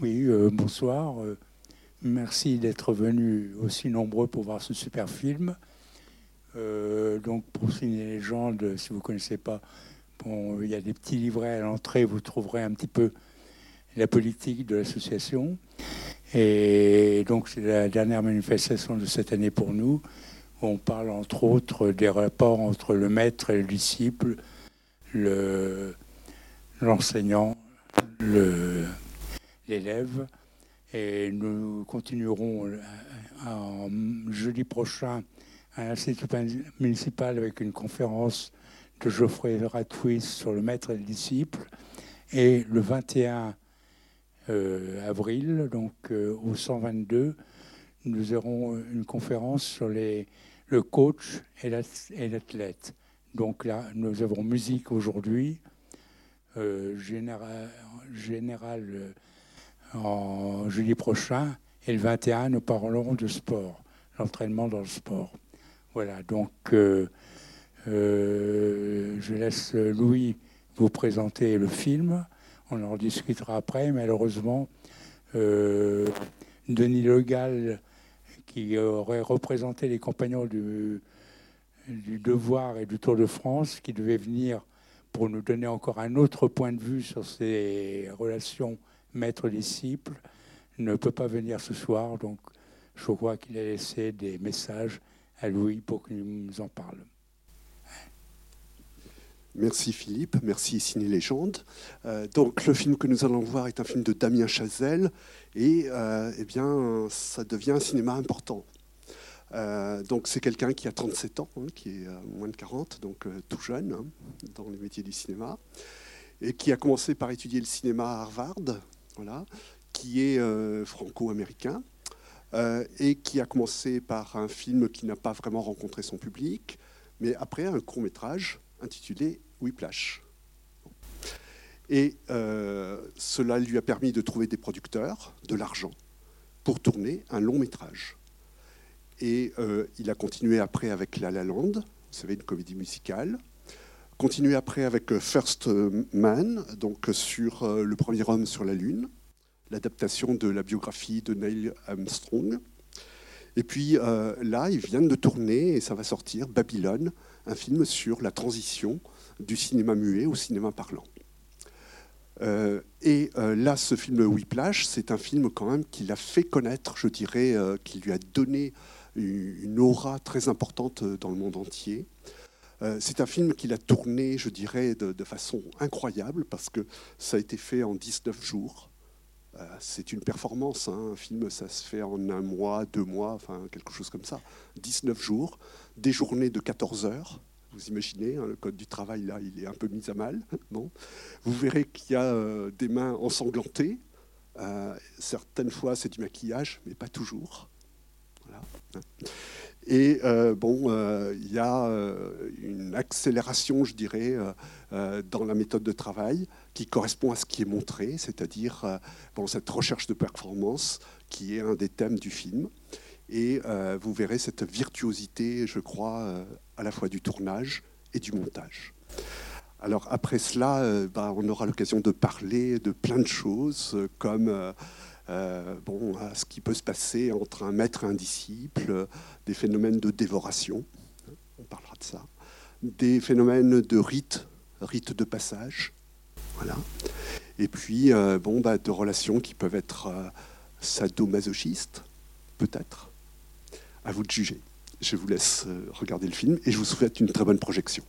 Oui, euh, bonsoir. Euh, merci d'être venus aussi nombreux pour voir ce super film. Euh, donc, pour signer les légendes, si vous ne connaissez pas, il y a des petits livrets à l'entrée, vous trouverez un petit peu la politique de l'association. Et donc, c'est la dernière manifestation de cette année pour nous. On parle entre autres des rapports entre le maître et le disciple, l'enseignant, l'élève. Et nous continuerons en jeudi prochain à l'Institut municipal avec une conférence de Geoffrey Ratwis sur le maître et le disciple. Et le 21 euh, avril, donc euh, au 122, nous aurons une conférence sur les, le coach et l'athlète. Donc là, nous avons musique aujourd'hui, euh, général en jeudi prochain, et le 21, nous parlerons de sport, l'entraînement dans le sport. Voilà, donc je laisse Louis vous présenter le film. On en discutera après. Malheureusement, euh, Denis Legal, qui aurait représenté les compagnons du, Devoir et du Tour de France, qui devait venir pour nous donner encore un autre point de vue sur ces relations maître-disciple, ne peut pas venir ce soir. Donc, je crois qu'il a laissé des messages à Louis pour qu'il nous en parle. Merci Philippe, merci Ciné Légende. Euh, donc le film que nous allons voir est un film de Damien Chazelle et euh, eh bien ça devient un cinéma important. Euh, donc c'est quelqu'un qui a 37 ans, hein, qui est moins de 40, donc tout jeune hein, dans les métiers du cinéma, et qui a commencé par étudier le cinéma à Harvard, qui est franco-américain, et qui a commencé par un film qui n'a pas vraiment rencontré son public, mais après un court métrage intitulé Whiplash. Et euh, cela lui a permis de trouver des producteurs, de l'argent, pour tourner un long métrage. Et euh, il a continué après avec La La Land, vous savez, une comédie musicale. Continué après avec euh, First Man, donc sur le premier homme sur la Lune, l'adaptation de la biographie de Neil Armstrong. Et puis là, ils viennent de tourner, et ça va sortir, Babylone, un film sur la transition du cinéma muet au cinéma parlant. Euh, et euh, là, ce film Whiplash, c'est un film quand même qui l'a fait connaître, je dirais, euh, qui lui a donné une aura très importante dans le monde entier. C'est un film qu'il a tourné, je dirais, de, façon incroyable, parce que ça a été fait en 19 jours. c'est une performance, hein. un film, ça se fait en un mois, deux mois, enfin quelque chose comme ça. 19 jours, des journées de 14 heures, vous imaginez, hein, le code du travail, là, il est un peu mis à mal. Bon. Vous verrez qu'il y a euh, des mains ensanglantées. Euh, certaines fois, c'est du maquillage, mais pas toujours. Et euh, bon, il y a une accélération, je dirais, dans la méthode de travail qui correspond à ce qui est montré, c'est-à-dire bon, cette recherche de performance qui est un des thèmes du film. Et euh, vous verrez cette virtuosité, je crois, euh, à la fois du tournage et du montage. Alors après cela, euh, bah, on aura l'occasion de parler de plein de choses, comme bon, ce qui peut se passer entre un maître et un disciple, des phénomènes de dévoration, on parlera de ça, des phénomènes de rite, rite de passage, voilà. Et puis, bon, bah, de relations qui peuvent être sadomasochistes, peut-être, à vous de juger. Je vous laisse euh, regarder le film et je vous souhaite une très bonne projection.